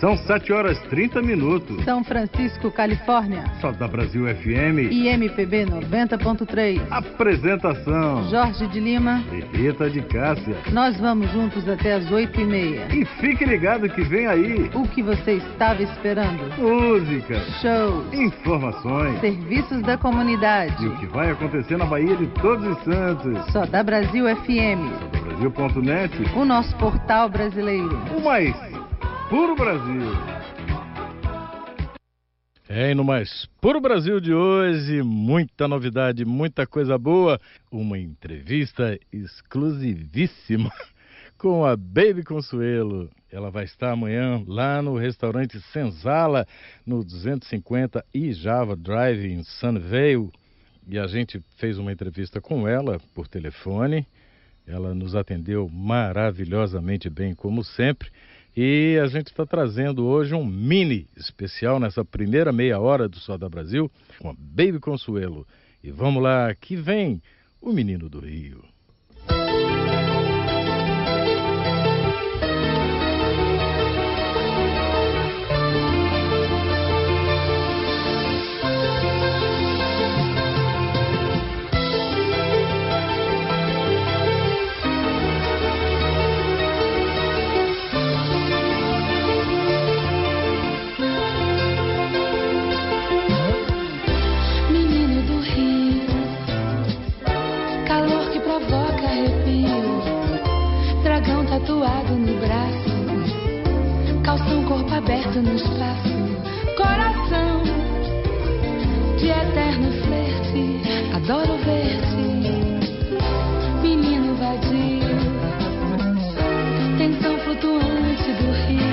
São 7 horas 30 minutos. São Francisco, Califórnia. Só da Brasil FM. E MPB 90.3. Apresentação. Jorge de Lima. E Rita de Cássia. Nós vamos juntos até as 8 e meia. E fique ligado que vem aí. O que você estava esperando. Música. Shows. Informações. Serviços da comunidade. E o que vai acontecer na Bahia de Todos os Santos. Só da Brasil FM. Brasil.net. O nosso portal brasileiro. O mais Puro Brasil. É, e no mais Puro Brasil de hoje, muita novidade, muita coisa boa. Uma entrevista exclusivíssima com a Baby Consuelo. Ela vai estar amanhã lá no restaurante Senzala, no 250 e Java Drive em Sunnyvale. E a gente fez uma entrevista com ela por telefone. Ela nos atendeu maravilhosamente bem, como sempre. E a gente está trazendo hoje um mini especial nessa primeira meia hora do Só da Brasil com a Baby Consuelo. E vamos lá, que vem o Menino do Rio. Aberto no espaço, coração de eterno flerte, adoro ver-te, menino vadio, tensão flutuante do rio,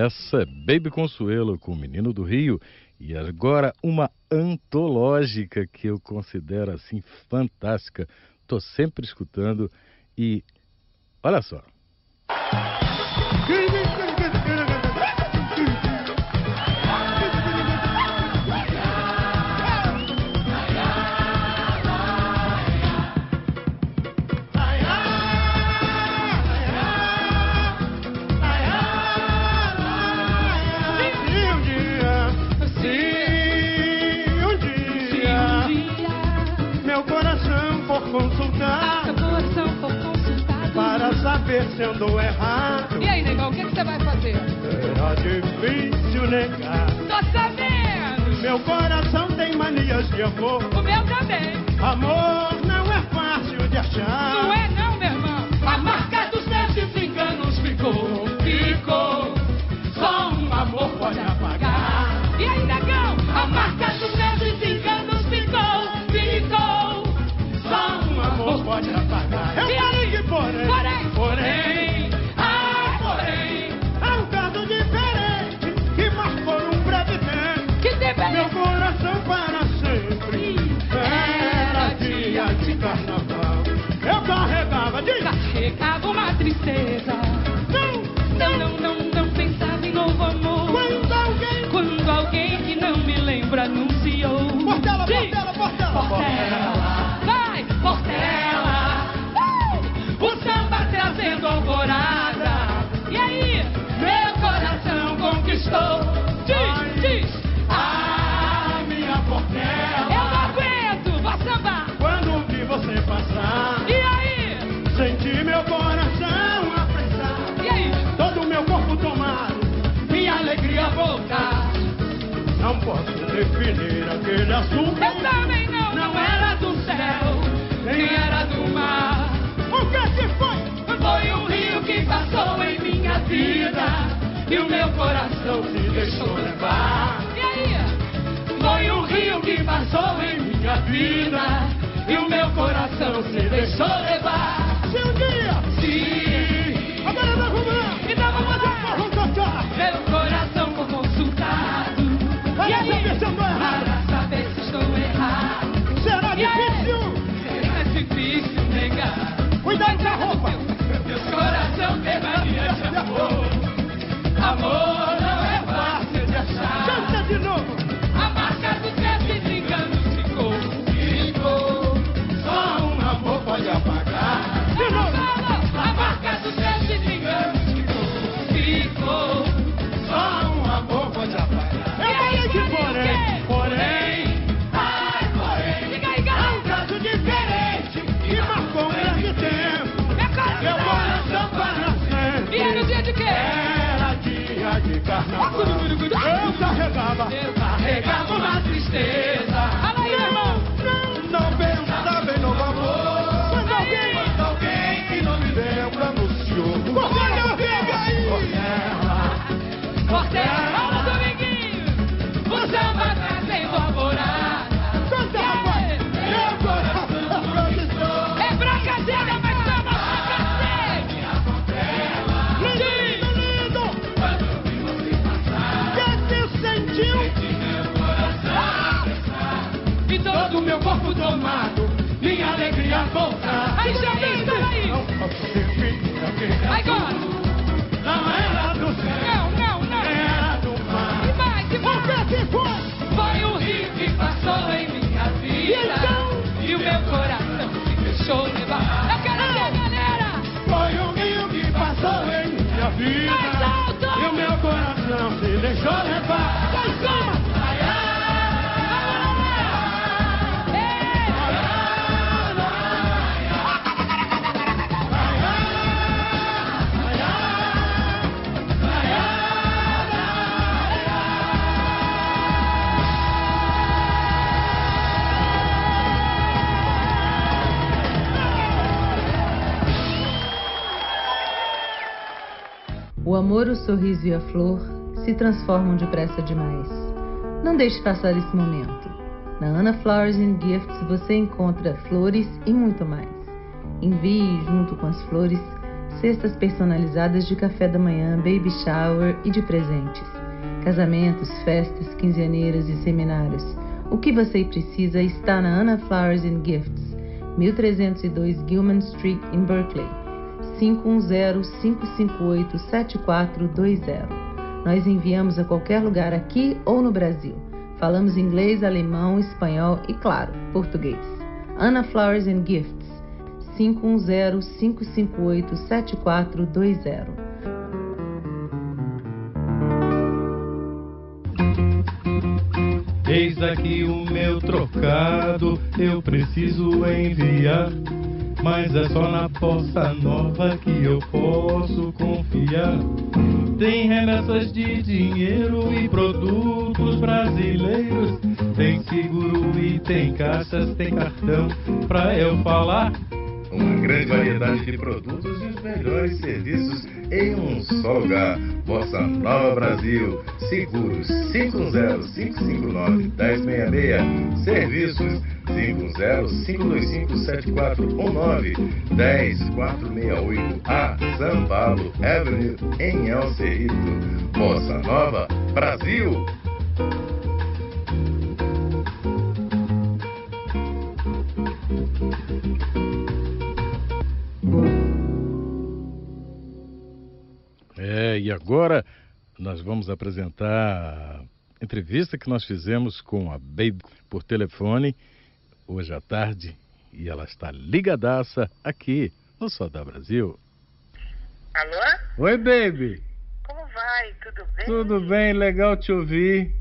Essa é Baby Consuelo com o Menino do Rio e agora uma antológica que eu considero assim fantástica. Tô sempre escutando e olha só. Errado, E aí, negão, o que, que você vai fazer? será difícil negar. Tô sabendo! Meu coração tem manias de amor, O meu também. amor não é fácil de achar. Não é não, meu irmão. A marca dos meus desenganos ficou, ficou. Só um amor pode apagar. E aí, negão? A marca tristeza. não, Não, não, não, pensava em novo amor. quando alguém Quando alguém que não me lembra anunciou. Portela. Portela, Portela, Portela, vai, Portela. Uh! O samba trazendo alvorada. E aí, meu coração conquistou. Posso definir aquele assunto. Eu também não, não era do céu, nem era do mar. O que que foi? Foi um rio que passou em minha vida e o meu coração se deixou levar. E aí? Foi um rio que passou em minha vida e o meu coração se deixou levar. Se um dia, Sim, agora nós vamos lá. então vamos lá. Vamos foi consultado. Para aí? saber se eu tô errado. Para saber se estou errado. Será difícil? É difícil negar. Cuidado com a roupa. Meu coração tem mania de amor. Amor não é fácil de achar. Canta de novo. Carnaval. Eu carregava. Eu carregava uma tristeza. Fala. Não bem no amor. Quando alguém, quando alguém que não me lembra anunciou. Portela, pega aí. Portela, vamos, Dominguinho. O samba trazendo alvorada. Tomado, minha alegria voltar. Aí, Jair, peraí. Não posso agora. Não era do céu, Não, não, não. era do Que mar. que O vai. que que foi? Foi um rio que passou em minha vida. Então? E o meu coração se deixou levar. Eu quero ver, galera. Foi um rio que passou em minha vida. Mais alto. E o meu coração se deixou levar. Lá O amor, o sorriso e a flor se transformam depressa demais. Não deixe passar esse momento. Na Ana Flowers and Gifts você encontra flores e muito mais. Envie junto com as flores cestas personalizadas de café da manhã, baby shower e de presentes, casamentos, festas, quinzeaneiras e seminários. O que você precisa está na Ana Flowers and Gifts, 1302 Gilman Street, em Berkeley. 510-558-7420. Nós enviamos a qualquer lugar aqui ou no Brasil. Falamos inglês, alemão, espanhol e, claro, português. Ana Flowers and Gifts, 510-558-7420. Eis aqui o meu trocado, eu preciso enviar. Mas é só na posta nova que eu posso confiar. Tem remessas de dinheiro e produtos brasileiros. Tem seguro e tem caixas, tem cartão pra eu falar. Uma grande variedade de produtos e os melhores serviços em um só lugar. Bossa Nova Brasil. Seguros 510-559-1066. Serviços 510-525-7419. 10468A São Paulo Avenue em El Cerrito. Bossa Nova Brasil. É, e agora nós vamos apresentar a entrevista que nós fizemos com a Baby por telefone hoje à tarde e ela está ligadaça aqui no Sodá Brasil. Alô? Oi, Baby. Como vai? Tudo bem? Tudo bem? Legal te ouvir.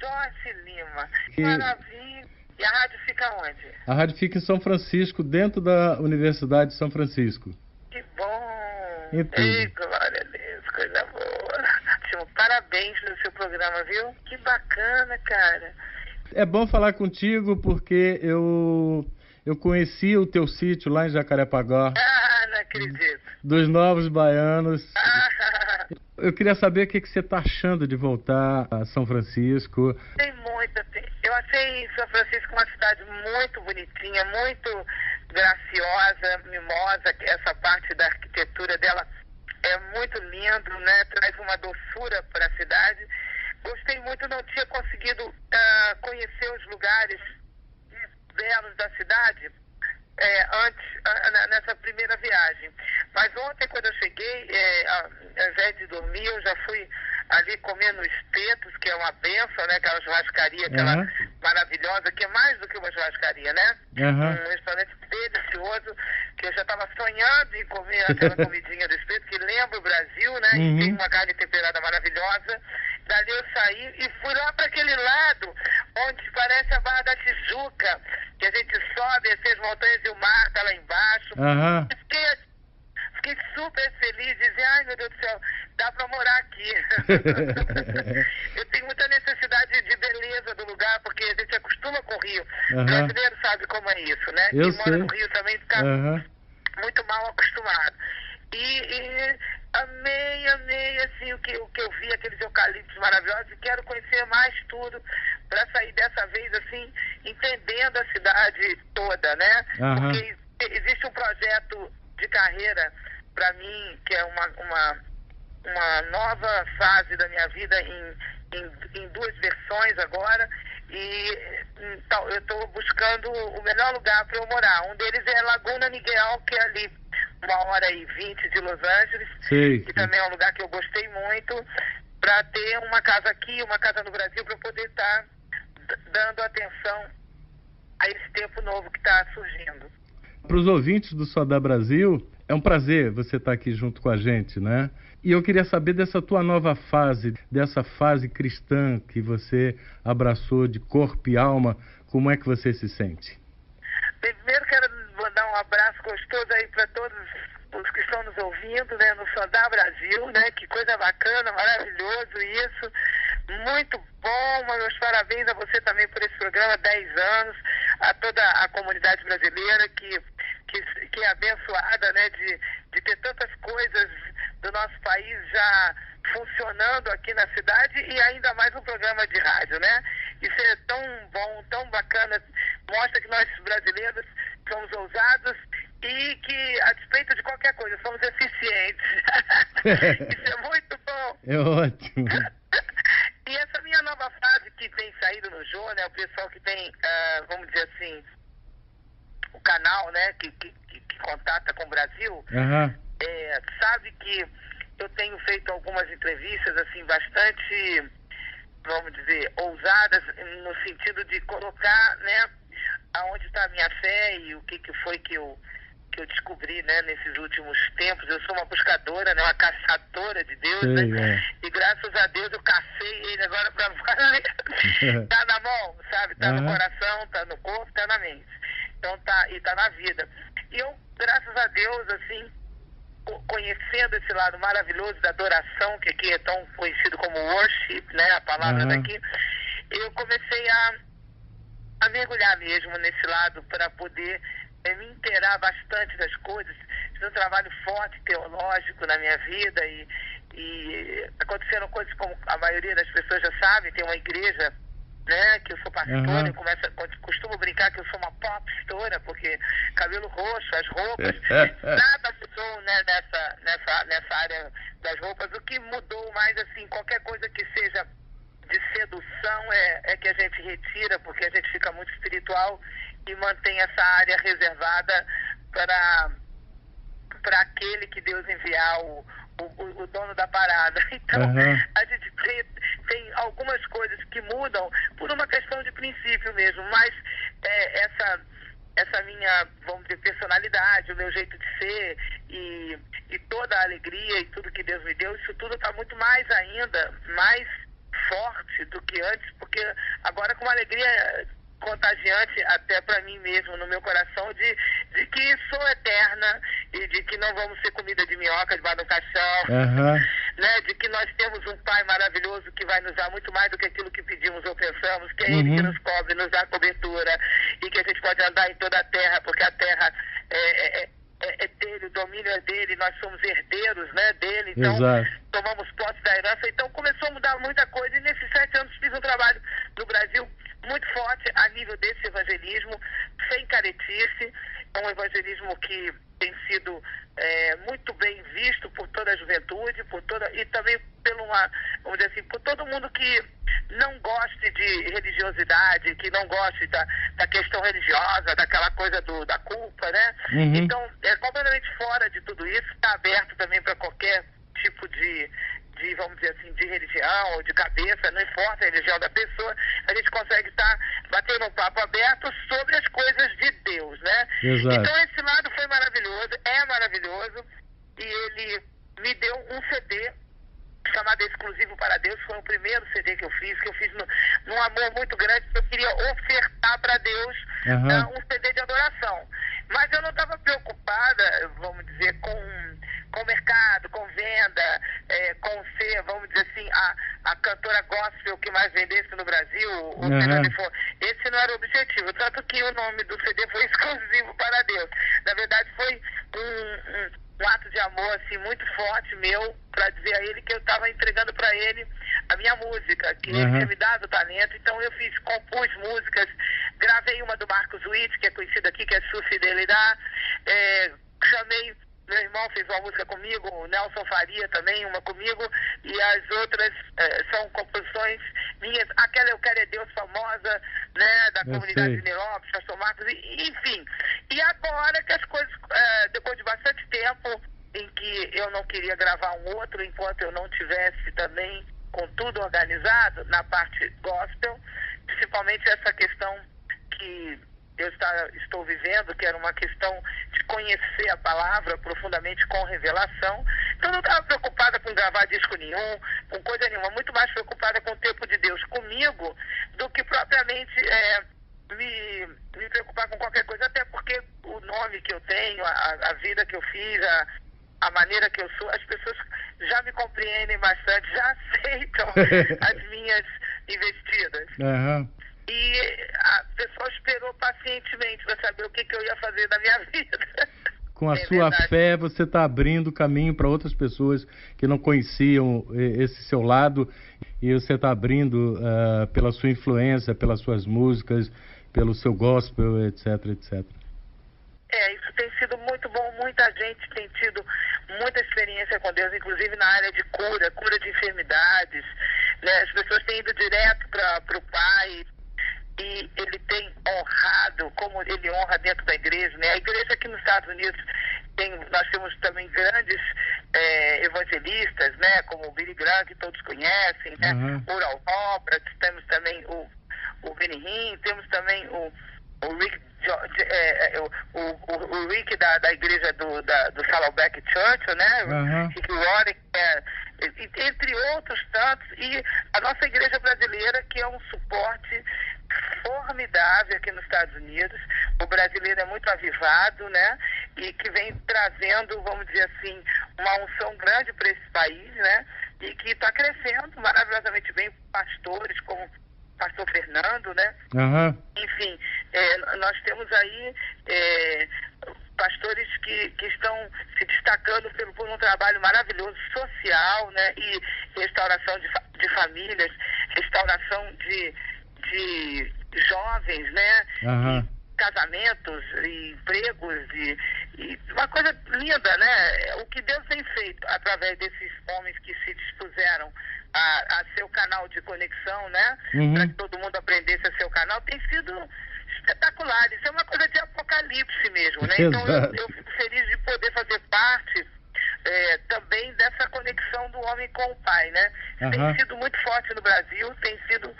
Jorge Lima. E- Maravilha. E a rádio fica onde? A rádio fica em São Francisco, dentro da Universidade de São Francisco. Que bom. E tudo. Ei, glória a Deus, coisa boa. Ótimo. Parabéns pelo seu programa, viu? Que bacana, cara. É bom falar contigo porque eu eu conheci o teu sítio lá em Jacarepaguá, Ah, não acredito. dos Novos Baianos. Ah, Eu queria saber o que, que você está achando de voltar a São Francisco. tem muita. Eu achei São Francisco uma cidade muito bonitinha, muito graciosa, mimosa. Essa parte da arquitetura dela é muito lindo, né? Traz uma doçura para a cidade. Gostei muito, não tinha conseguido ah, conhecer os lugares belos da cidade é, antes, na- nessa primeira viagem. Mas ontem, quando eu cheguei, é, ao invés de dormir, eu já fui ali comendo espetos, que é uma benção, né? Aquela churrascaria, aquela Aham. maravilhosa, que é mais do que uma churrascaria, né? Aham. Um restaurante delicioso, que eu já estava sonhando em comer aquela comidinha do espeto, que lembra o Brasil, né? Uhum. E tem uma carne temperada maravilhosa. Dali eu saí e fui lá para aquele lado, onde parece a Barra da Tijuca, que a gente sobe assim, as montanhas e o mar tá lá embaixo. Aham. Fiquei, fiquei super feliz, dizer, ai meu Deus do céu, dá para morar aqui. eu tenho muita necessidade de beleza do lugar, porque a gente acostuma com o Rio. Aham. O brasileiro sabe como é isso, né? Eu Quem mora sei. no Rio também fica Aham. muito mal acostumado. E, e amei, amei assim o que, o que eu vi, aqueles eucaliptos maravilhosos, e quero conhecer mais tudo para sair dessa vez assim, entendendo a cidade toda, né? Aham. Porque existe um projeto de carreira para mim, que é uma, uma, uma nova fase da minha vida em, em, em duas versões agora. E então, eu estou buscando o melhor lugar para eu morar. Um deles é Laguna Niguel, que é ali uma hora e vinte de Los Angeles, Sei. que também é um lugar que eu gostei muito, para ter uma casa aqui, uma casa no Brasil, para eu poder estar dando atenção a esse tempo novo que está surgindo. Para os ouvintes do Sodá Brasil, é um prazer você estar aqui junto com a gente, né? E eu queria saber dessa tua nova fase, dessa fase cristã que você abraçou de corpo e alma, como é que você se sente? Primeiro quero mandar um abraço gostoso aí para todos os que estão nos ouvindo, né, no Sodá Brasil, né? Que coisa bacana, maravilhoso isso. Muito bom, meus parabéns a você também por esse programa, 10 anos, a toda a comunidade brasileira que, que, que é abençoada, né, de, de ter tantas coisas do nosso país já funcionando aqui na cidade e ainda mais um programa de rádio, né? Isso é tão bom, tão bacana, mostra que nós brasileiros somos ousados e que, a despeito de qualquer coisa, somos eficientes. Isso é muito bom. É ótimo. e essa minha nova frase que tem saído no Jô, né? O pessoal que tem, uh, vamos dizer assim, o canal, né? Que, que, que, contata com o Brasil, uhum. é, sabe que eu tenho feito algumas entrevistas, assim, bastante, vamos dizer, ousadas, no sentido de colocar, né? Aonde está a minha fé e o que, que foi que eu que eu descobri, né, nesses últimos tempos. Eu sou uma buscadora, né, uma caçadora de Deus, Sei, né? É. E graças a Deus eu cacei ele agora para tá na mão, sabe? Tá Uhum. no coração, tá no corpo, tá na mente. Então tá, e tá na vida. E eu, graças a Deus, assim, co- conhecendo esse lado maravilhoso da adoração, que aqui é tão conhecido como worship, né, a palavra Uhum. daqui, eu comecei a a mergulhar mesmo nesse lado para poder eh, me inteirar bastante das coisas. Fiz um trabalho forte teológico na minha vida e, e aconteceram coisas como a maioria das pessoas já sabe, tem uma igreja né, que eu sou pastora, Uhum. eu começo, costumo brincar que eu sou uma popstora, porque cabelo roxo, as roupas, nada mudou né, nessa, nessa, nessa área das roupas. O que mudou mais, assim, qualquer coisa que seja de sedução é, é que a gente retira, porque a gente fica muito espiritual e mantém essa área reservada para para aquele que Deus enviar o, o, o dono da parada. Então, Uhum. a gente tem, tem algumas coisas que mudam por uma questão de princípio mesmo, mas é, essa essa minha, vamos dizer, personalidade, o meu jeito de ser e, e toda a alegria e tudo que Deus me deu, isso tudo está muito mais ainda, mais forte do que antes, porque agora com uma alegria contagiante até para mim mesmo, no meu coração, de, de que sou eterna e de que não vamos ser comida de minhoca debaixo do caixão, Aham. né? De que nós temos um Pai maravilhoso que vai nos dar muito mais do que aquilo que pedimos ou pensamos, que é Ele que Uhum. nos cobre, nos dá cobertura e que a gente pode andar em toda a terra, porque a terra é, é, é, é dele, o domínio é dele, nós somos herdeiros, né? Dele, então Exato. tomamos posse da herança, então começou a mudar muita coisa e nesses sete anos fiz um trabalho no Brasil muito forte a nível desse evangelismo, sem caretice, é um evangelismo que tem sido é, muito bem visto por toda a juventude, por toda e também pelo uma, vamos dizer assim, por todo mundo que não goste de religiosidade, que não goste da, da questão religiosa, daquela coisa do, da culpa, né? Uhum. Então, é completamente fora de tudo isso, está aberto também para qualquer tipo de, de, vamos dizer assim, de religião ou de cabeça, não importa a religião da pessoa, a gente consegue estar batendo um papo aberto sobre as coisas de Deus, né? Exato. Então esse lado foi maravilhoso, é maravilhoso, e ele me deu um CD chamado Exclusivo para Deus, foi o primeiro CD que eu fiz, que eu fiz no, num amor muito grande, porque eu queria ofertar para Deus Aham. né, um CD de adoração. Mas eu não estava preocupada, vamos dizer, com, com mercado, com venda, eh, com ser, vamos dizer assim, a, a cantora gospel que mais vendesse no Brasil, o. CD for. Esse não era o objetivo, tanto que o nome do CD foi exclusivo para Deus. Na verdade, foi um, um um ato de amor assim muito forte meu para dizer a ele que eu estava entregando para ele a minha música, que ele Uhum. tinha me dado o talento. Então eu fiz, compus músicas, gravei uma do Marcos Witt, que é conhecida aqui, que é Su Fidelidade. É, chamei meu irmão fez uma música comigo, o Nelson Faria também, uma comigo, e as outras eh, são composições minhas. Aquela Eu Quero é Deus famosa, né, da Eu comunidade Neópolis, Pastor Marcos, e- enfim. E agora que as coisas, eh, depois de bastante tempo em que eu não queria gravar um outro enquanto eu não tivesse também com tudo organizado na parte gospel, principalmente essa questão que eu está, estou vivendo, que era uma questão de conhecer a palavra profundamente com revelação. Então não estava preocupada com gravar disco nenhum, com coisa nenhuma, muito mais preocupada com o tempo de Deus comigo do que propriamente é, me, me preocupar com qualquer coisa, até porque o nome que eu tenho, a, a vida que eu fiz, a, a maneira que eu sou, as pessoas já me compreendem bastante, já aceitam as minhas investidas. Aham. E a pessoa esperou pacientemente para saber o que, que eu ia fazer da minha vida. Com a É sua verdade. fé, você está abrindo caminho para outras pessoas que não conheciam eh, esse seu lado e você está abrindo ah, pela sua influência, pelas suas músicas, pelo seu gospel, etc, etc. É, É, isso tem sido muito bom. Muita gente tem tido muita experiência com Deus, inclusive na área de cura, cura de enfermidades. Né? As pessoas têm ido direto para o Pai e ele tem honrado, como ele honra dentro da igreja. Né? A igreja aqui nos Estados Unidos, tem, nós temos também grandes é, evangelistas, né? como o Billy Graham, que todos conhecem, né? Uhum. Roberts, temos também o, o Benny Hinn, temos também o, o Rick Jo- é, é, o, o, o Rick da, da igreja do, da, do Saddleback Church, né? Aham. Rick Warren, é, e- entre outros tantos, e a nossa igreja brasileira, que é um suporte formidável aqui nos Estados Unidos. O brasileiro é muito avivado, né? E que vem trazendo, vamos dizer assim, uma unção grande para esse país, né? E que está crescendo maravilhosamente bem, pastores como o pastor Fernando, né? Aham. enfim, é, nós temos aí é, pastores que, que estão se destacando pelo, por um trabalho maravilhoso social, né, e restauração de, de famílias, restauração de, de jovens, né, Aham. casamentos e empregos e, e uma coisa linda, né? O que Deus tem feito através desses homens que se dispuseram a, a ser o canal de conexão, né? Uhum. Para que todo mundo aprendesse a ser o canal, tem sido espetacular. Isso é uma coisa de apocalipse mesmo, né? Então eu, eu fico feliz de poder fazer parte é, também dessa conexão do homem com o pai, né? Aham. Tem sido muito forte no Brasil, tem sido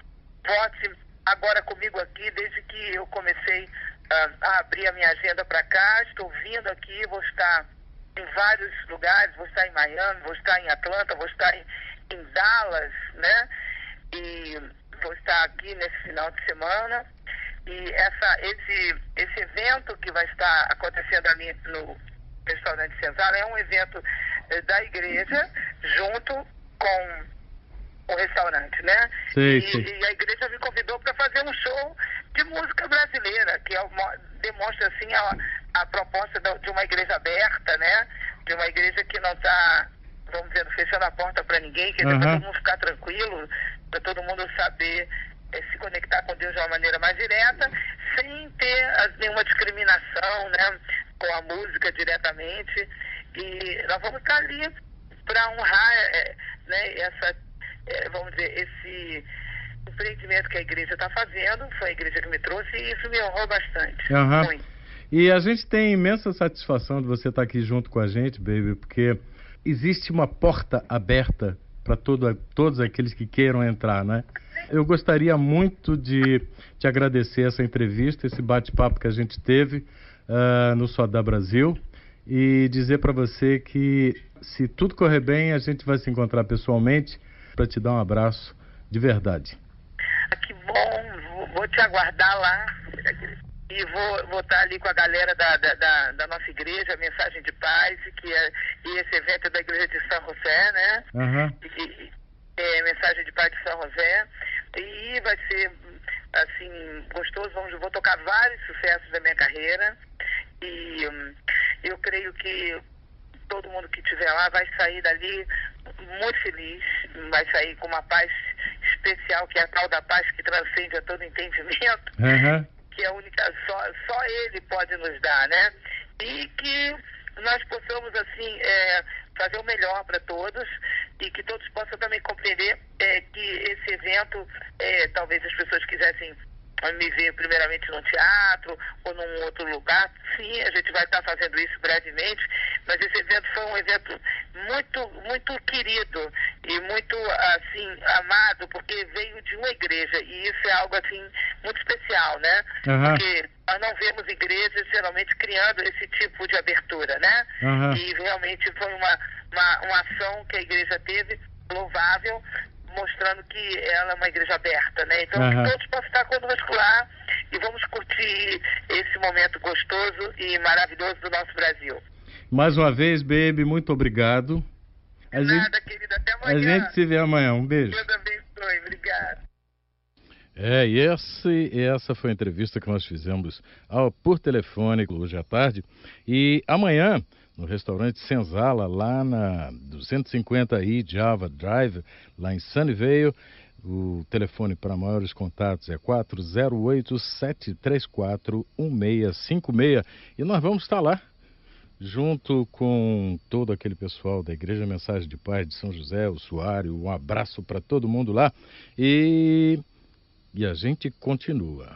forte agora comigo aqui, desde que eu comecei ah, a abrir a minha agenda para cá. Estou vindo aqui, vou estar em vários lugares, vou estar em Miami, vou estar em Atlanta, vou estar em, em Dallas, né? E vou estar aqui nesse final de semana. E essa, esse, esse evento que vai estar acontecendo ali no restaurante Cesar é um evento eh, da igreja junto com o restaurante, né? Sei, e, sei. e a igreja me convidou para fazer um show de música brasileira, que é uma- demonstra assim a, a proposta de uma igreja aberta, né? De uma igreja que não está, vamos dizer, fechando a porta para ninguém, que para Aham. todo mundo ficar tranquilo, para todo mundo saber se conectar com Deus de uma maneira mais direta, sem ter nenhuma discriminação, né? Com a música diretamente. E nós vamos estar ali para honrar eh, né, essa, vamos dizer, esse empreendimento que a igreja está fazendo. Foi a igreja que me trouxe e isso me honrou bastante. Muito. E a gente tem imensa satisfação de você estar aqui junto com a gente, baby, porque existe uma porta aberta para todo, todos aqueles que queiram entrar, né? Eu gostaria muito de te agradecer essa entrevista, esse bate-papo que a gente teve ah, no Sodá Brasil e dizer para você que se tudo correr bem, a gente vai se encontrar pessoalmente para te dar um abraço de verdade. Ah, Que bom, vou, te aguardar lá. E vou, vou estar ali com a galera da, da, da, da nossa igreja, Mensagem de Paz, que é, e esse evento é da igreja de São José, né? E- e- é, Mensagem de Paz de São José. E vai ser, assim, gostoso. Vamos, vou tocar vários sucessos da minha carreira. E hum, eu creio que todo mundo que estiver lá vai sair dali muito feliz, vai sair com uma paz especial, que é a tal da paz que transcende a todo entendimento Aham. que é a única, só, só ele pode nos dar, né? E que nós possamos, assim, é, fazer o melhor para todos e que todos possam também compreender é, que esse evento, é, talvez as pessoas quisessem me ver primeiramente num teatro ou num outro lugar. Sim, a gente vai estar fazendo isso brevemente, mas esse evento foi um evento muito, muito querido e muito, assim, amado, porque veio de uma igreja e isso é algo, assim, muito especial, né? Aham. Porque nós não vemos igrejas geralmente criando esse tipo de abertura, né? Aham. E realmente foi uma, uma, uma ação que a igreja teve, louvável, mostrando que ela é uma igreja aberta, né? Então, que todos possam estar conosco lá e vamos curtir esse momento gostoso e maravilhoso do nosso Brasil. Mais uma vez, baby, muito obrigado. A gente, Nada, querida, até a amanhã. gente se vê amanhã. Um beijo. Deus abençoe, obrigado. É, e esse, essa foi a entrevista que nós fizemos ao, por telefone hoje à tarde. E amanhã, no restaurante Senzala, lá na 250i Java Drive, lá em Sunnyvale, O telefone para maiores contatos é 408-734-1656. E nós vamos estar lá, junto com todo aquele pessoal da Igreja Mensagem de Paz de São José, o Suário. Um abraço para todo mundo lá. E, e a gente continua.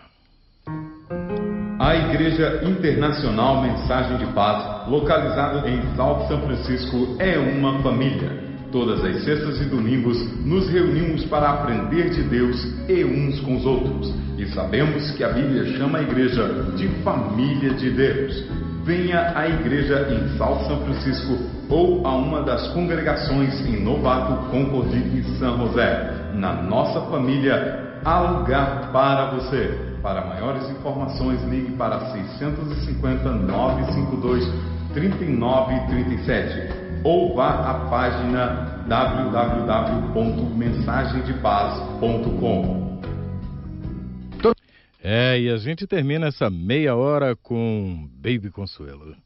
A Igreja Internacional Mensagem de Paz, localizada em South São Francisco, é uma família. Todas as sextas e domingos nos reunimos para aprender de Deus e uns com os outros. E sabemos que a Bíblia chama a igreja de família de Deus. Venha à igreja em South São Francisco ou a uma das congregações em Novato, Concord e São José. Na nossa família, há lugar para você. Para maiores informações, ligue para 650 952 3937 ou vá à página www.mensagemdepaz.com. É, e a gente termina essa meia hora com Baby Consuelo.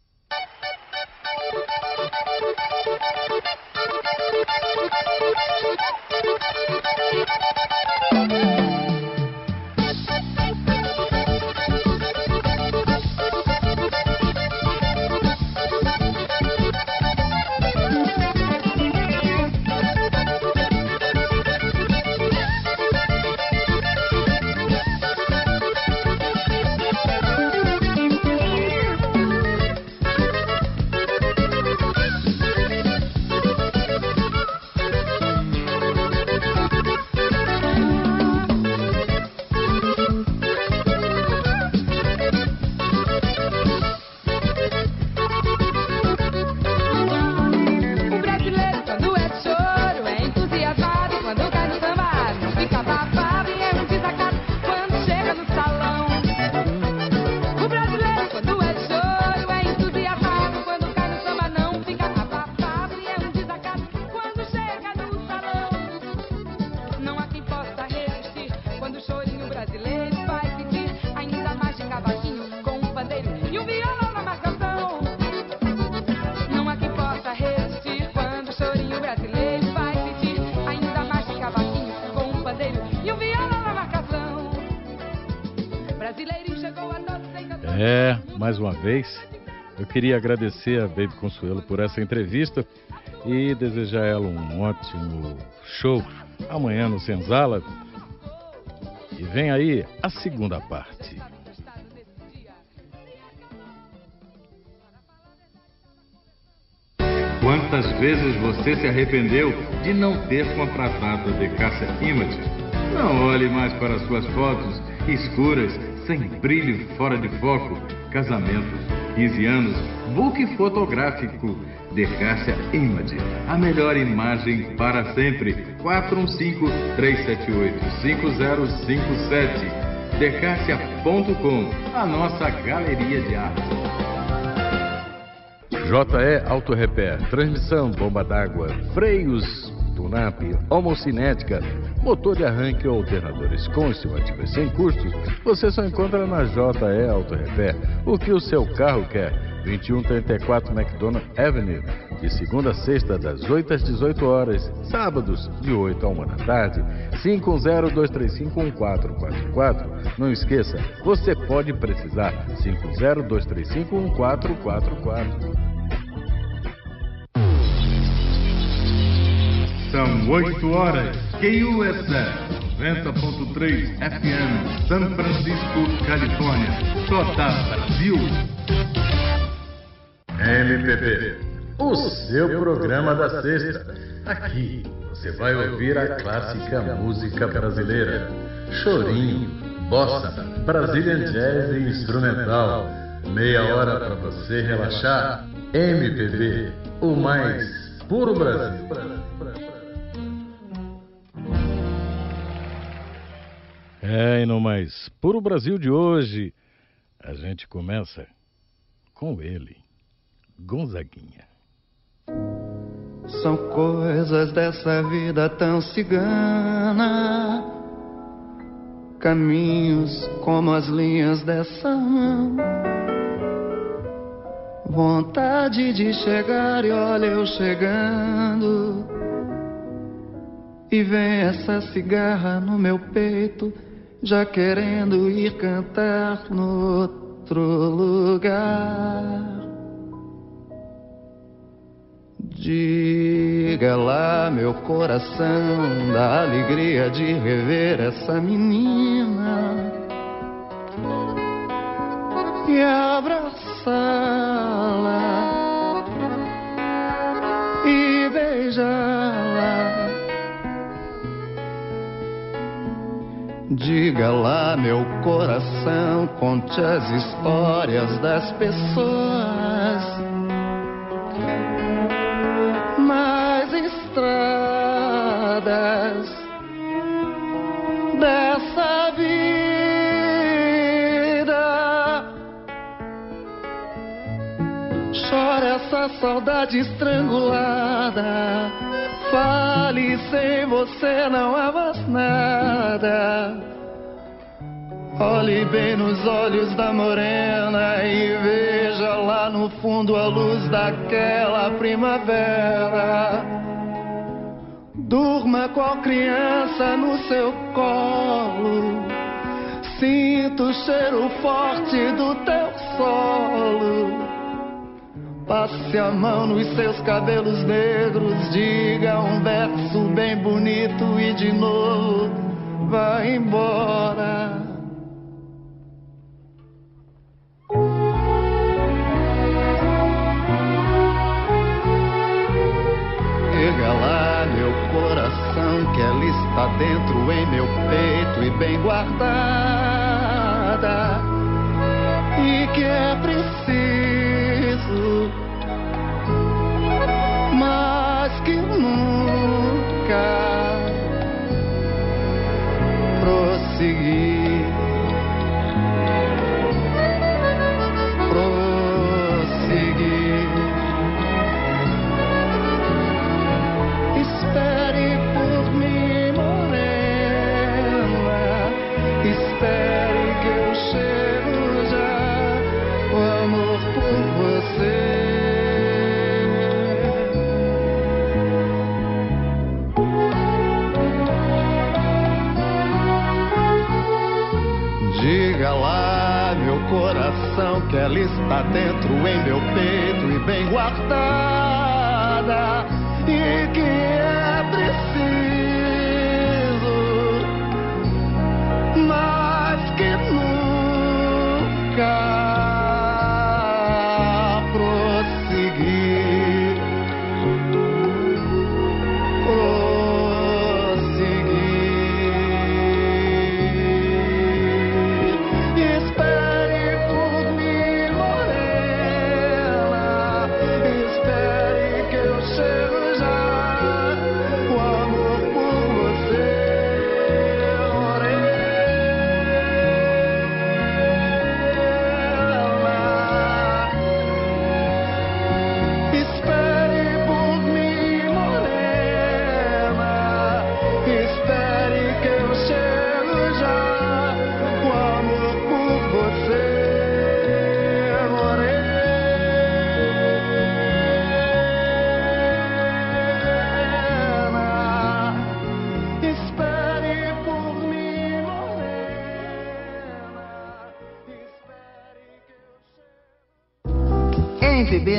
Mais uma vez. Eu queria agradecer a Baby Consuelo por essa entrevista e desejar a ela um ótimo show amanhã no Senzala. E vem aí a segunda parte. Quantas vezes você se arrependeu de não ter contratado a Decácia Image? Não olhe mais para suas fotos escuras, sem brilho, fora de foco casamentos, 15 anos, book fotográfico, Decássia Image, a melhor imagem para sempre, 415-378-5057, decássia.com, a nossa galeria de arte. JE Auto Repair, transmissão, bomba d'água, freios, tunap, homocinética, motor de arranque ou alternadores com estimativas sem custos, você só encontra na JE Auto Repair. O que o seu carro quer? 2134 McDonald Avenue, de segunda a sexta, das 8 às 18 horas, sábados, de 8 a 1 da tarde. 510-235-1444. Não esqueça, você pode precisar. 50235-1444. São 8 horas. KUSF 90.3 FM, São Francisco, Califórnia. Toda Brasil. MPB, o seu programa da sexta. Aqui você vai ouvir a clássica música brasileira. Chorinho, bossa, Brazilian Jazz e instrumental. Meia hora para você relaxar. MPB, o mais puro Brasil. É, e no mais puro Brasil de hoje, a gente começa com ele, Gonzaguinha. São coisas dessa vida tão cigana, caminhos como as linhas dessa mão. Vontade de chegar e olha eu chegando E vem essa cigarra no meu peito, já querendo ir cantar no outro lugar. Diga lá, meu coração, da alegria de rever essa menina e abraçá-la e beijá-la. Diga lá, meu coração, conte as histórias das pessoas nas estradas dessa vida. Chora essa saudade estrangulada. Fale sem você não há mais nada. Olhe bem nos olhos da morena e veja lá no fundo a luz daquela primavera. Durma qual criança no seu colo. Sinta o cheiro forte do teu solo. Passe a mão nos seus cabelos negros, diga um verso bem bonito e de novo vai embora. Diga lá, meu coração, que ela está dentro em meu peito e bem guardada. E que é ela está dentro em meu peito e bem guardada.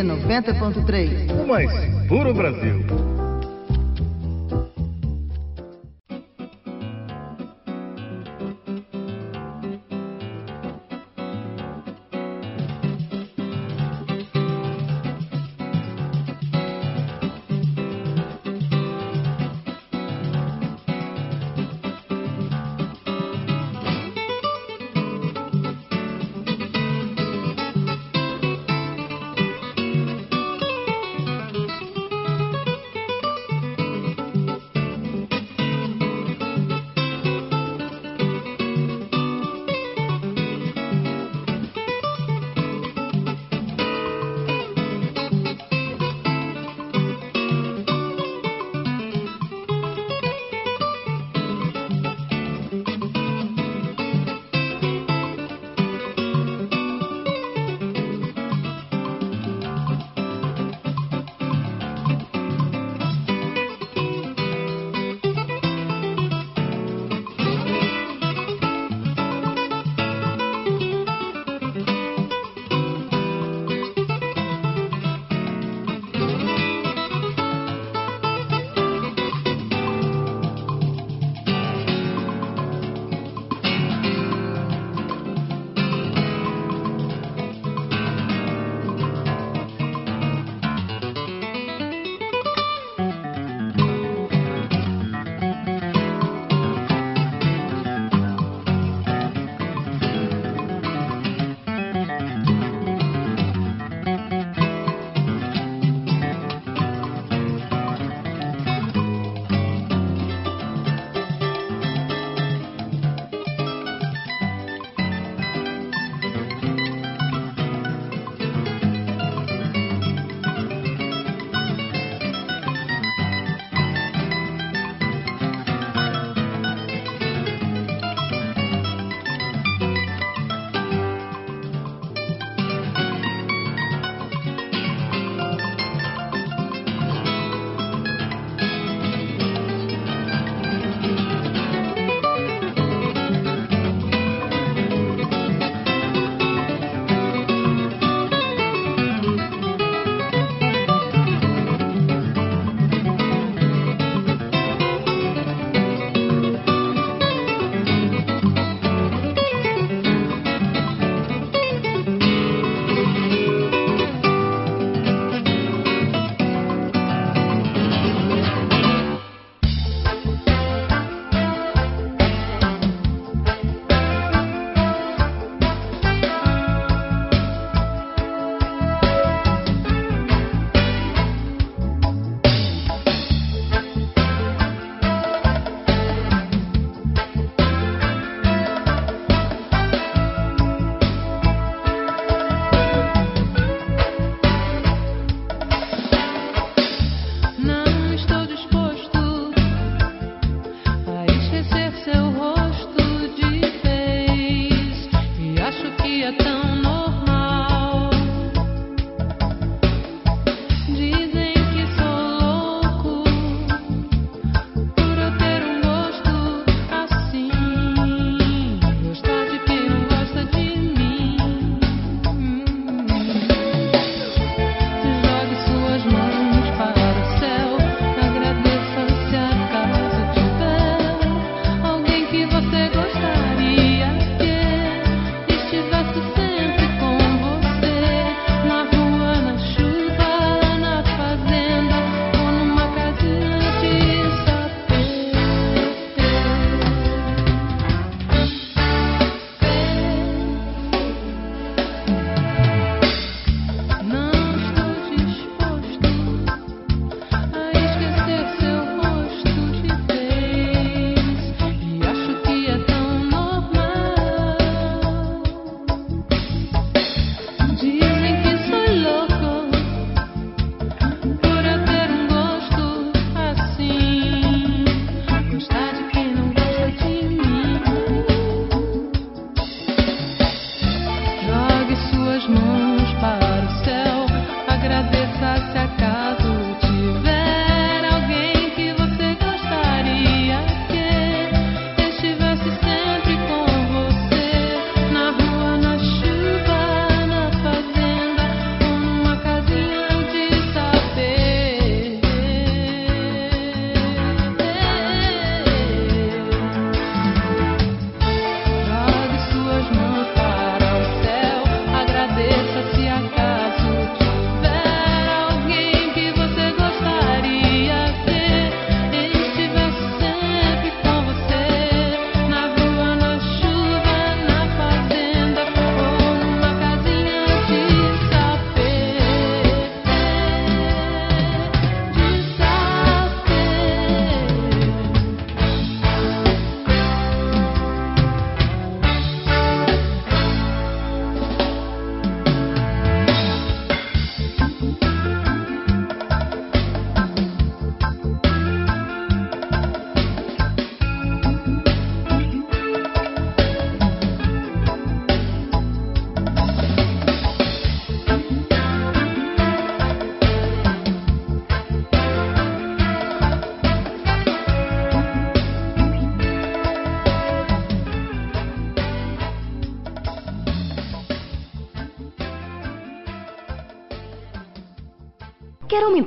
90.3. O mais puro Brasil.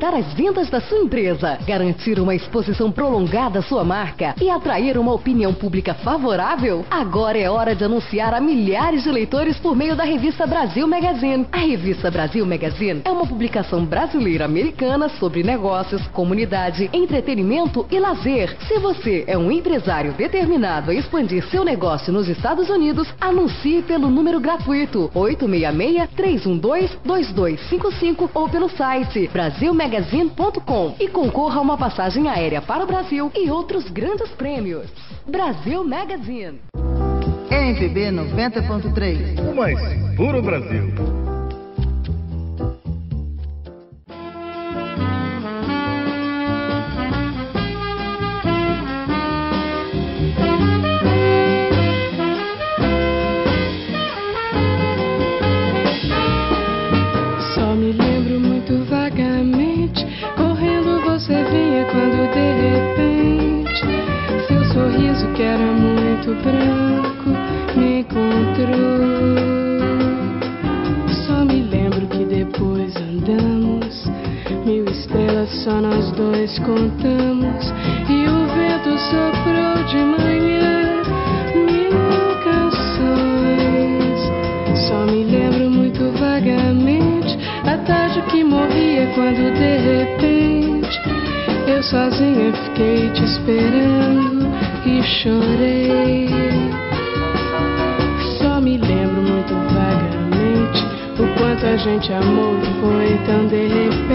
Aumentar as vendas da sua empresa, garantir uma exposição prolongada à sua marca e atrair uma opinião pública favorável? Agora é hora de anunciar a milhares de leitores por meio da revista Brasil Magazine. A revista Brasil Magazine é uma publicação brasileira americana sobre negócios, comunidade, entretenimento e lazer. Se você é um empresário determinado a expandir seu negócio nos Estados Unidos, anuncie pelo número gratuito 866 312 2255 ou pelo site Brasil brasilmagazine.com e concorra a uma passagem aérea para o Brasil e outros grandes prêmios. Brasil Magazine. MPB 90.3. O mais puro Brasil. Muito branco me encontrou. Só me lembro que depois andamos, mil estrelas só nós dois contamos. E o vento soprou de manhã, mil canções. Só me lembro muito vagamente a tarde que morria quando de repente eu sozinha fiquei te esperando e chorei. Quanto a gente amou e foi tão de repente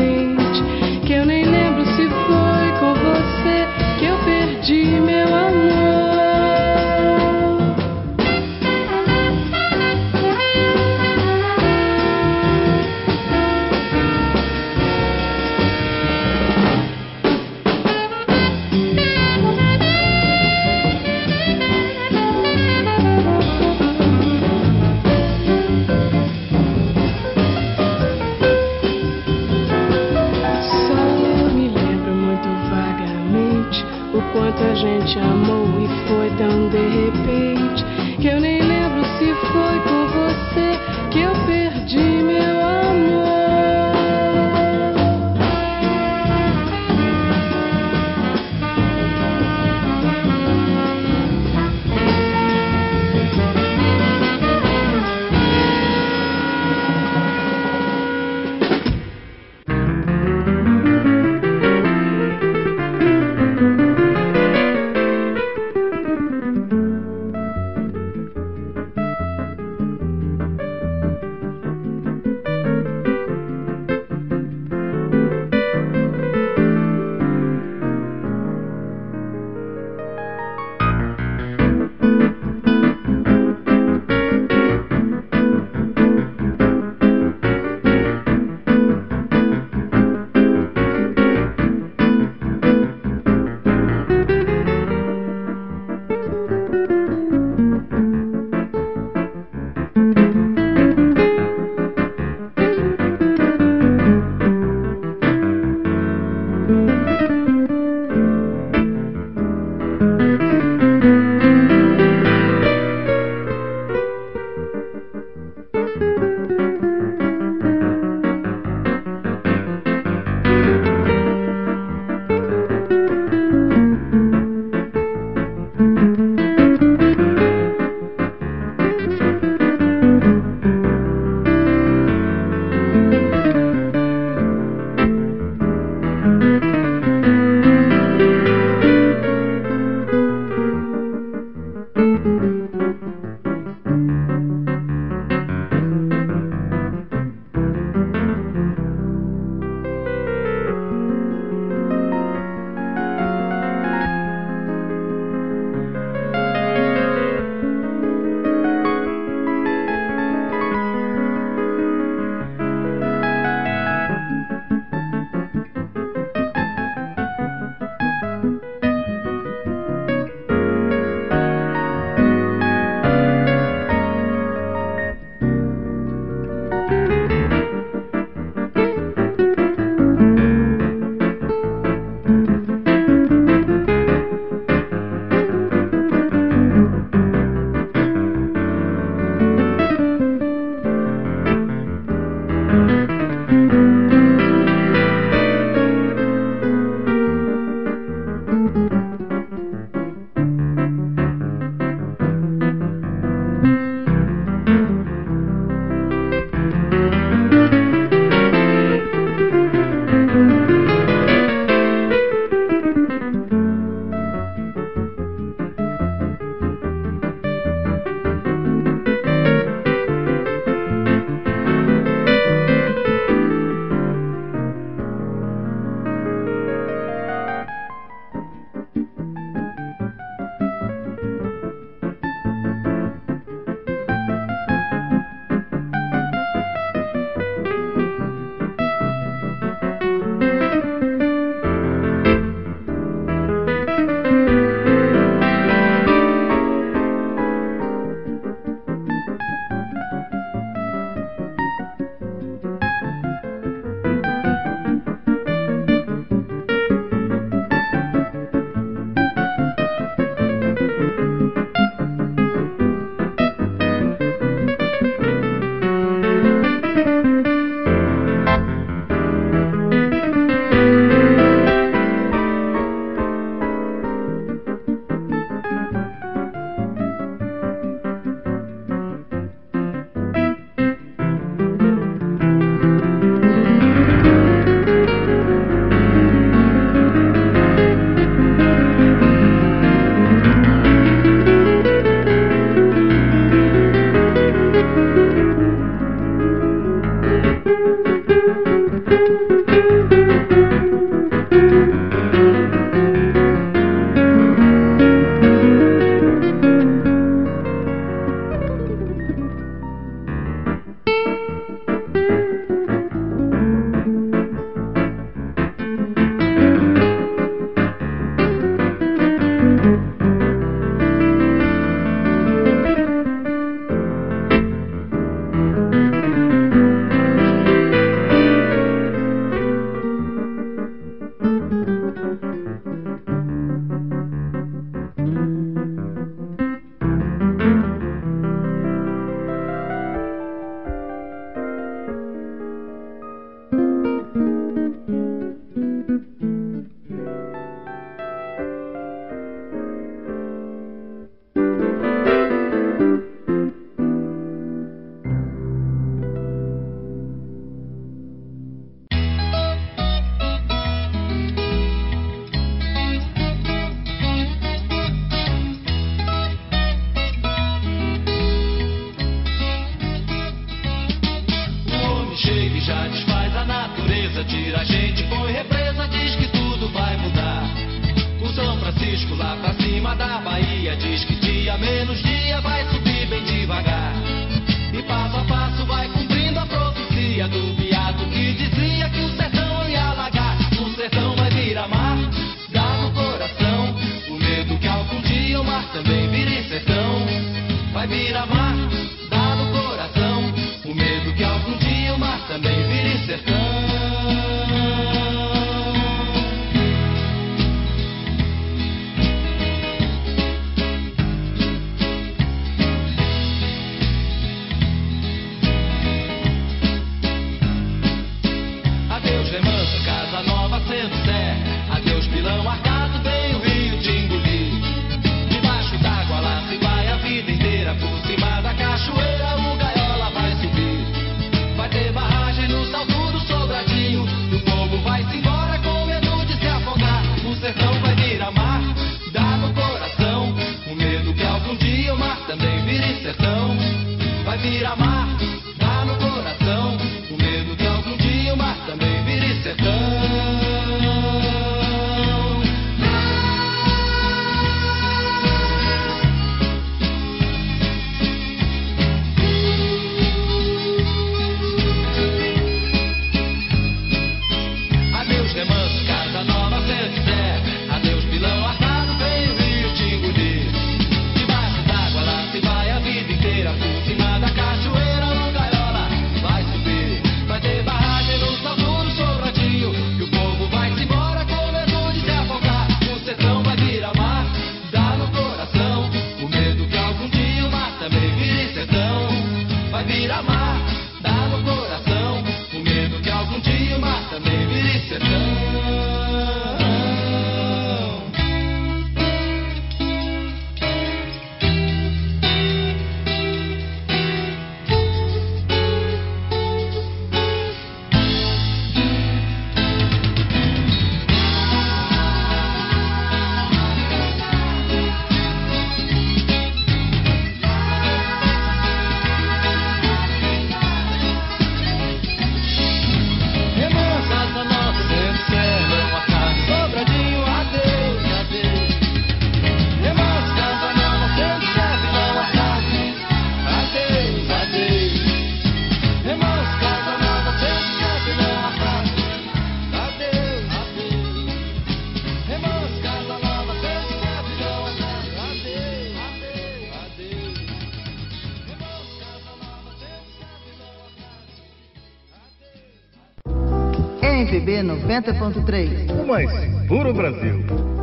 90.3. O mais puro Brasil.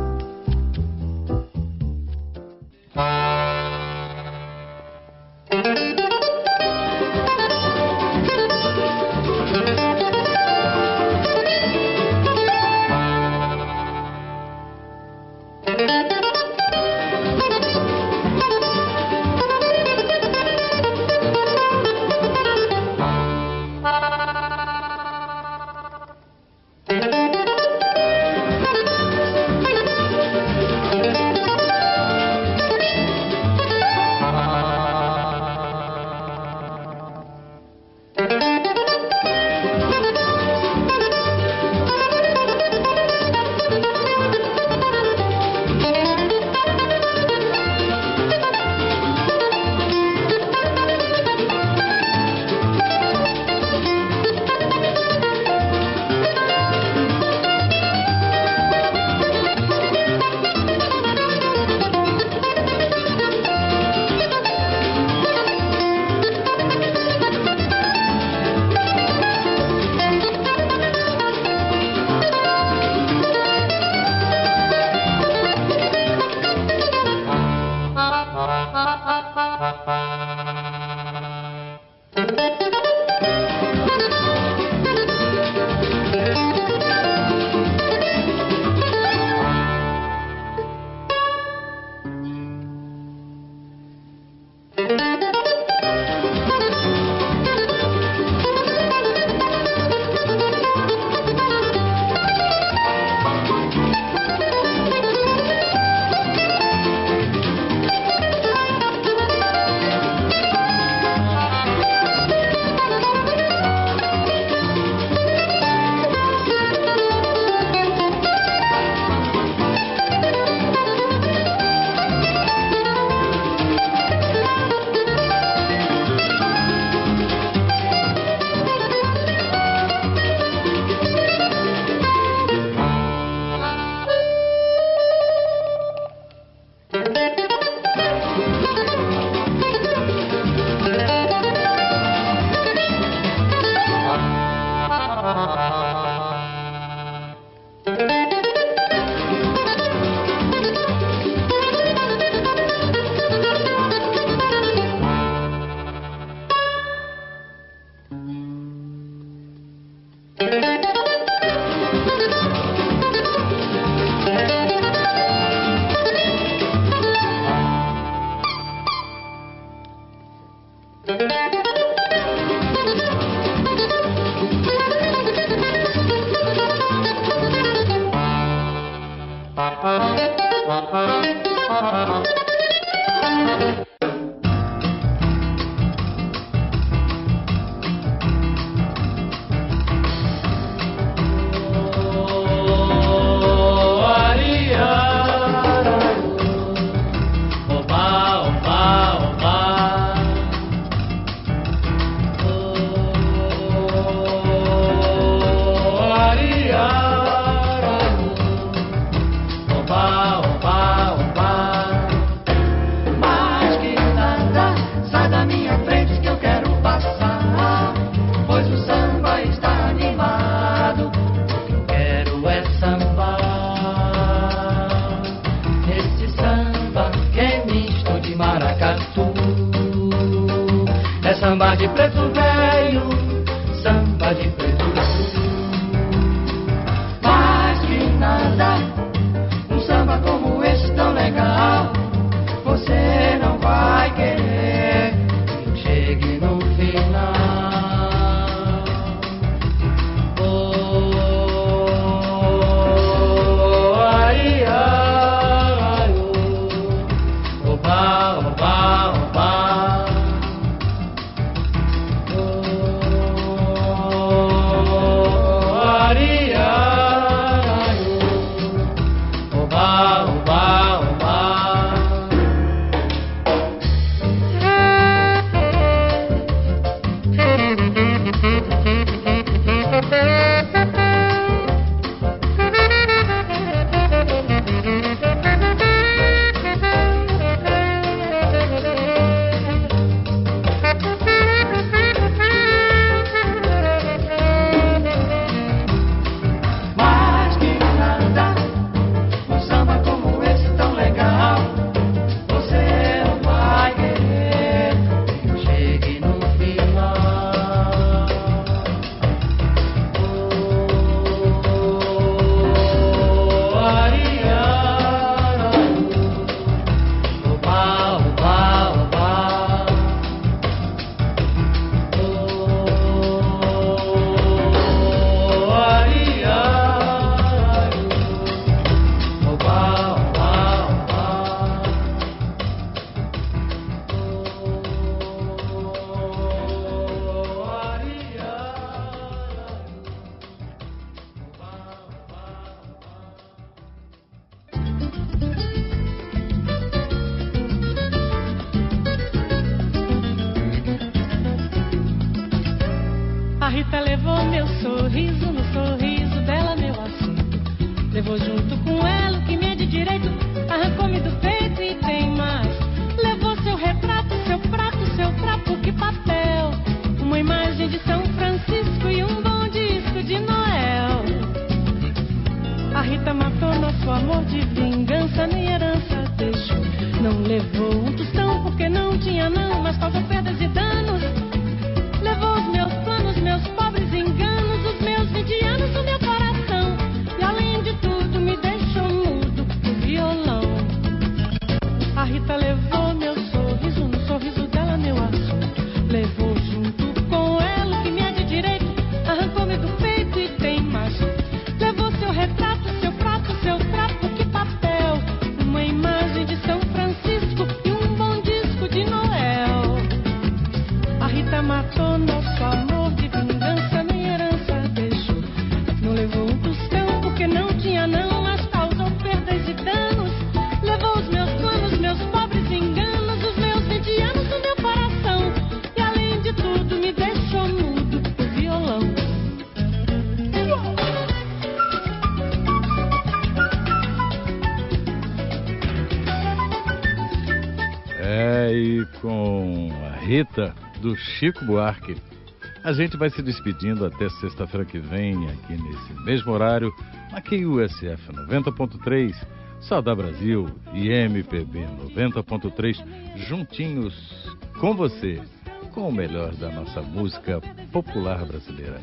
Chico Buarque. A gente vai se despedindo até sexta-feira que vem, aqui nesse mesmo horário, aqui USF 90.3, Saudá Brasil e MPB 90.3, juntinhos com você, com o melhor da nossa música popular brasileira.